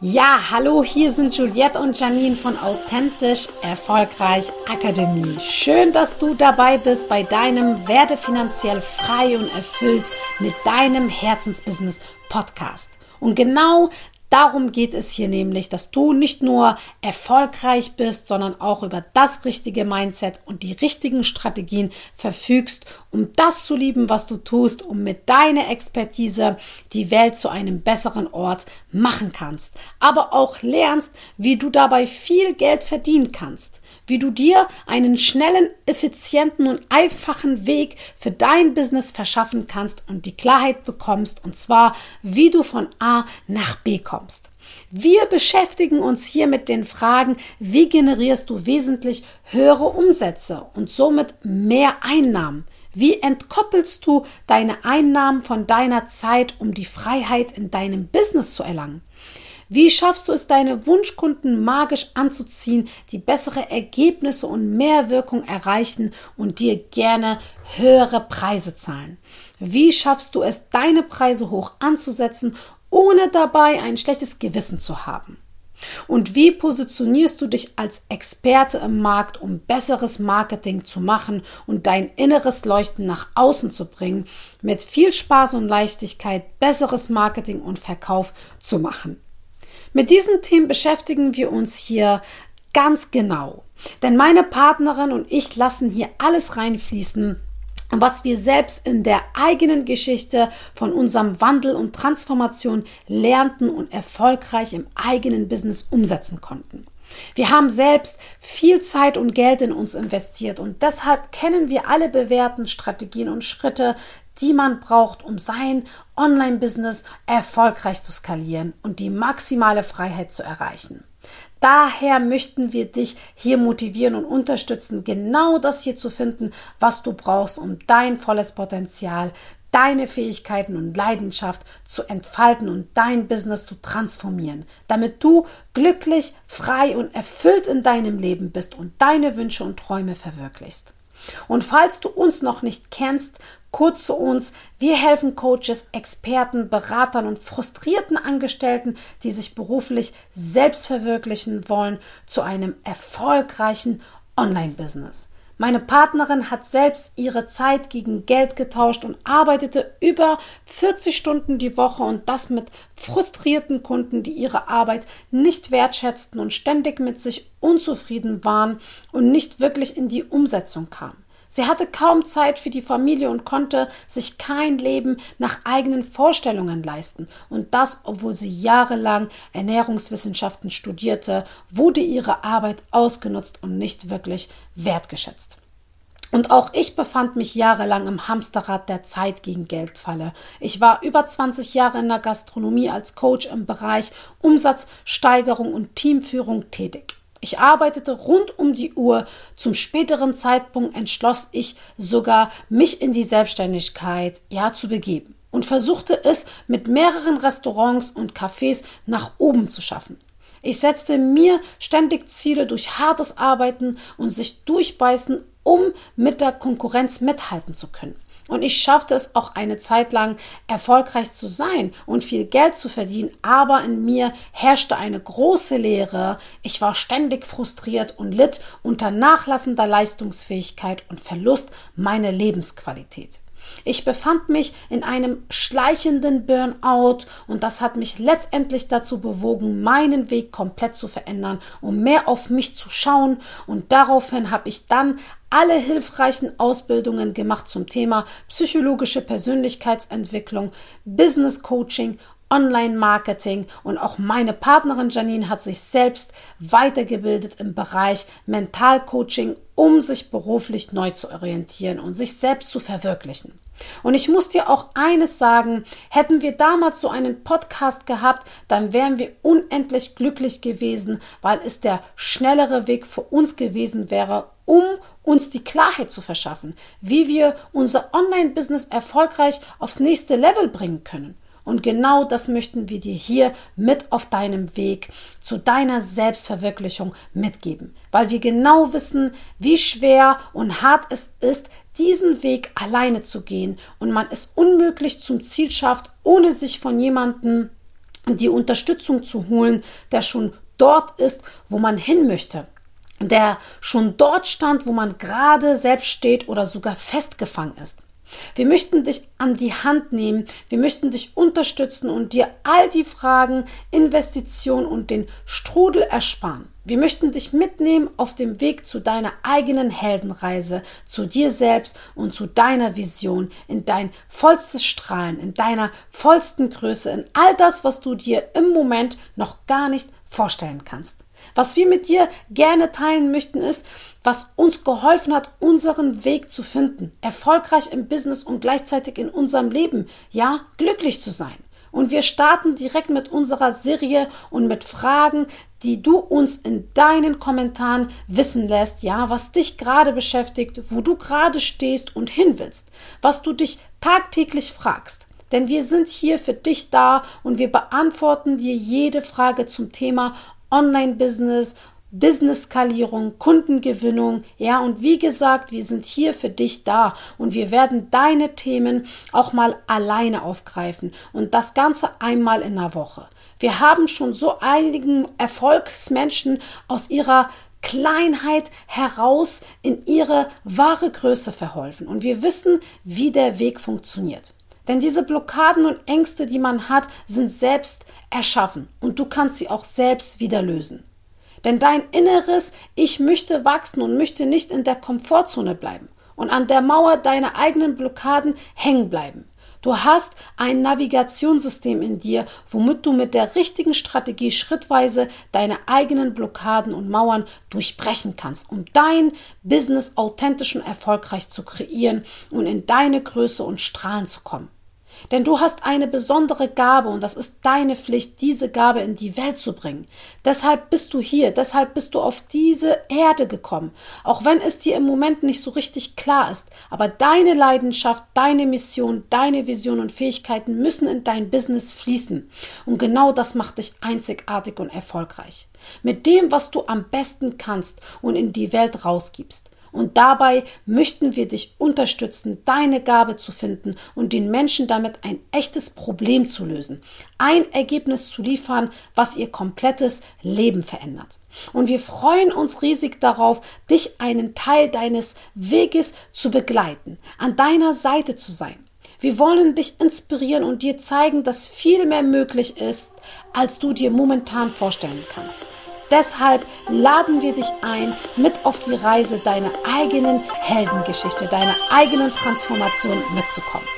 Ja, hallo, hier sind Juliette und Janine von Authentisch Erfolgreich Akademie. Schön, dass du dabei bist bei deinem Werde finanziell frei und erfüllt mit deinem Herzensbusiness Podcast. Und genau Darum geht es hier nämlich, dass du nicht nur erfolgreich bist, sondern auch über das richtige Mindset und die richtigen Strategien verfügst, um das zu lieben, was du tust, um mit deiner Expertise die Welt zu einem besseren Ort machen kannst. Aber auch lernst, wie du dabei viel Geld verdienen kannst wie du dir einen schnellen, effizienten und einfachen Weg für dein Business verschaffen kannst und die Klarheit bekommst, und zwar, wie du von A nach B kommst. Wir beschäftigen uns hier mit den Fragen, wie generierst du wesentlich höhere Umsätze und somit mehr Einnahmen? Wie entkoppelst du deine Einnahmen von deiner Zeit, um die Freiheit in deinem Business zu erlangen? Wie schaffst du es, deine Wunschkunden magisch anzuziehen, die bessere Ergebnisse und mehr Wirkung erreichen und dir gerne höhere Preise zahlen? Wie schaffst du es, deine Preise hoch anzusetzen, ohne dabei ein schlechtes Gewissen zu haben? Und wie positionierst du dich als Experte im Markt, um besseres Marketing zu machen und dein inneres Leuchten nach außen zu bringen, mit viel Spaß und Leichtigkeit besseres Marketing und Verkauf zu machen? Mit diesen Themen beschäftigen wir uns hier ganz genau. Denn meine Partnerin und ich lassen hier alles reinfließen, was wir selbst in der eigenen Geschichte von unserem Wandel und Transformation lernten und erfolgreich im eigenen Business umsetzen konnten. Wir haben selbst viel Zeit und Geld in uns investiert und deshalb kennen wir alle bewährten Strategien und Schritte, die man braucht, um sein Online-Business erfolgreich zu skalieren und die maximale Freiheit zu erreichen. Daher möchten wir dich hier motivieren und unterstützen, genau das hier zu finden, was du brauchst, um dein volles Potenzial, deine Fähigkeiten und Leidenschaft zu entfalten und dein Business zu transformieren, damit du glücklich, frei und erfüllt in deinem Leben bist und deine Wünsche und Träume verwirklichst. Und falls du uns noch nicht kennst, kurz zu uns, wir helfen Coaches, Experten, Beratern und frustrierten Angestellten, die sich beruflich selbst verwirklichen wollen, zu einem erfolgreichen Online-Business. Meine Partnerin hat selbst ihre Zeit gegen Geld getauscht und arbeitete über 40 Stunden die Woche und das mit frustrierten Kunden, die ihre Arbeit nicht wertschätzten und ständig mit sich unzufrieden waren und nicht wirklich in die Umsetzung kamen. Sie hatte kaum Zeit für die Familie und konnte sich kein Leben nach eigenen Vorstellungen leisten. Und das, obwohl sie jahrelang Ernährungswissenschaften studierte, wurde ihre Arbeit ausgenutzt und nicht wirklich wertgeschätzt. Und auch ich befand mich jahrelang im Hamsterrad der Zeit gegen Geldfalle. Ich war über 20 Jahre in der Gastronomie als Coach im Bereich Umsatzsteigerung und Teamführung tätig. Ich arbeitete rund um die Uhr. Zum späteren Zeitpunkt entschloss ich sogar, mich in die Selbstständigkeit ja zu begeben und versuchte es mit mehreren Restaurants und Cafés nach oben zu schaffen. Ich setzte mir ständig Ziele durch hartes Arbeiten und sich durchbeißen, um mit der Konkurrenz mithalten zu können. Und ich schaffte es auch eine Zeit lang erfolgreich zu sein und viel Geld zu verdienen, aber in mir herrschte eine große Leere. Ich war ständig frustriert und litt unter nachlassender Leistungsfähigkeit und Verlust meiner Lebensqualität. Ich befand mich in einem schleichenden Burnout und das hat mich letztendlich dazu bewogen, meinen Weg komplett zu verändern, um mehr auf mich zu schauen und daraufhin habe ich dann alle hilfreichen Ausbildungen gemacht zum Thema psychologische Persönlichkeitsentwicklung, Business Coaching Online-Marketing und auch meine Partnerin Janine hat sich selbst weitergebildet im Bereich Mentalcoaching, um sich beruflich neu zu orientieren und sich selbst zu verwirklichen. Und ich muss dir auch eines sagen, hätten wir damals so einen Podcast gehabt, dann wären wir unendlich glücklich gewesen, weil es der schnellere Weg für uns gewesen wäre, um uns die Klarheit zu verschaffen, wie wir unser Online-Business erfolgreich aufs nächste Level bringen können. Und genau das möchten wir dir hier mit auf deinem Weg zu deiner Selbstverwirklichung mitgeben, weil wir genau wissen, wie schwer und hart es ist, diesen Weg alleine zu gehen. Und man es unmöglich zum Ziel schafft, ohne sich von jemandem die Unterstützung zu holen, der schon dort ist, wo man hin möchte der schon dort stand, wo man gerade selbst steht oder sogar festgefangen ist. Wir möchten dich an die Hand nehmen, wir möchten dich unterstützen und dir all die Fragen, Investitionen und den Strudel ersparen. Wir möchten dich mitnehmen auf dem Weg zu deiner eigenen Heldenreise, zu dir selbst und zu deiner Vision, in dein vollstes Strahlen, in deiner vollsten Größe, in all das, was du dir im Moment noch gar nicht vorstellen kannst. Was wir mit dir gerne teilen möchten, ist, was uns geholfen hat, unseren Weg zu finden, erfolgreich im Business und gleichzeitig in unserem Leben, ja, glücklich zu sein. Und wir starten direkt mit unserer Serie und mit Fragen, die du uns in deinen Kommentaren wissen lässt, ja, was dich gerade beschäftigt, wo du gerade stehst und hin willst, was du dich tagtäglich fragst. Denn wir sind hier für dich da und wir beantworten dir jede Frage zum Thema Online-Business, Business-Skalierung, Kundengewinnung. Ja, und wie gesagt, wir sind hier für dich da und wir werden deine Themen auch mal alleine aufgreifen und das Ganze einmal in der Woche. Wir haben schon so einigen Erfolgsmenschen aus ihrer Kleinheit heraus in ihre wahre Größe verholfen und wir wissen, wie der Weg funktioniert. Denn diese Blockaden und Ängste, die man hat, sind selbst erschaffen und du kannst sie auch selbst wieder lösen. Denn dein inneres Ich möchte wachsen und möchte nicht in der Komfortzone bleiben und an der Mauer deiner eigenen Blockaden hängen bleiben. Du hast ein Navigationssystem in dir, womit du mit der richtigen Strategie schrittweise deine eigenen Blockaden und Mauern durchbrechen kannst, um dein Business authentisch und erfolgreich zu kreieren und in deine Größe und Strahlen zu kommen. Denn du hast eine besondere Gabe und das ist deine Pflicht, diese Gabe in die Welt zu bringen. Deshalb bist du hier, deshalb bist du auf diese Erde gekommen, auch wenn es dir im Moment nicht so richtig klar ist. Aber deine Leidenschaft, deine Mission, deine Vision und Fähigkeiten müssen in dein Business fließen. Und genau das macht dich einzigartig und erfolgreich. Mit dem, was du am besten kannst und in die Welt rausgibst. Und dabei möchten wir dich unterstützen, deine Gabe zu finden und den Menschen damit ein echtes Problem zu lösen. Ein Ergebnis zu liefern, was ihr komplettes Leben verändert. Und wir freuen uns riesig darauf, dich einen Teil deines Weges zu begleiten, an deiner Seite zu sein. Wir wollen dich inspirieren und dir zeigen, dass viel mehr möglich ist, als du dir momentan vorstellen kannst. Deshalb laden wir dich ein, mit auf die Reise deiner eigenen Heldengeschichte, deiner eigenen Transformation mitzukommen.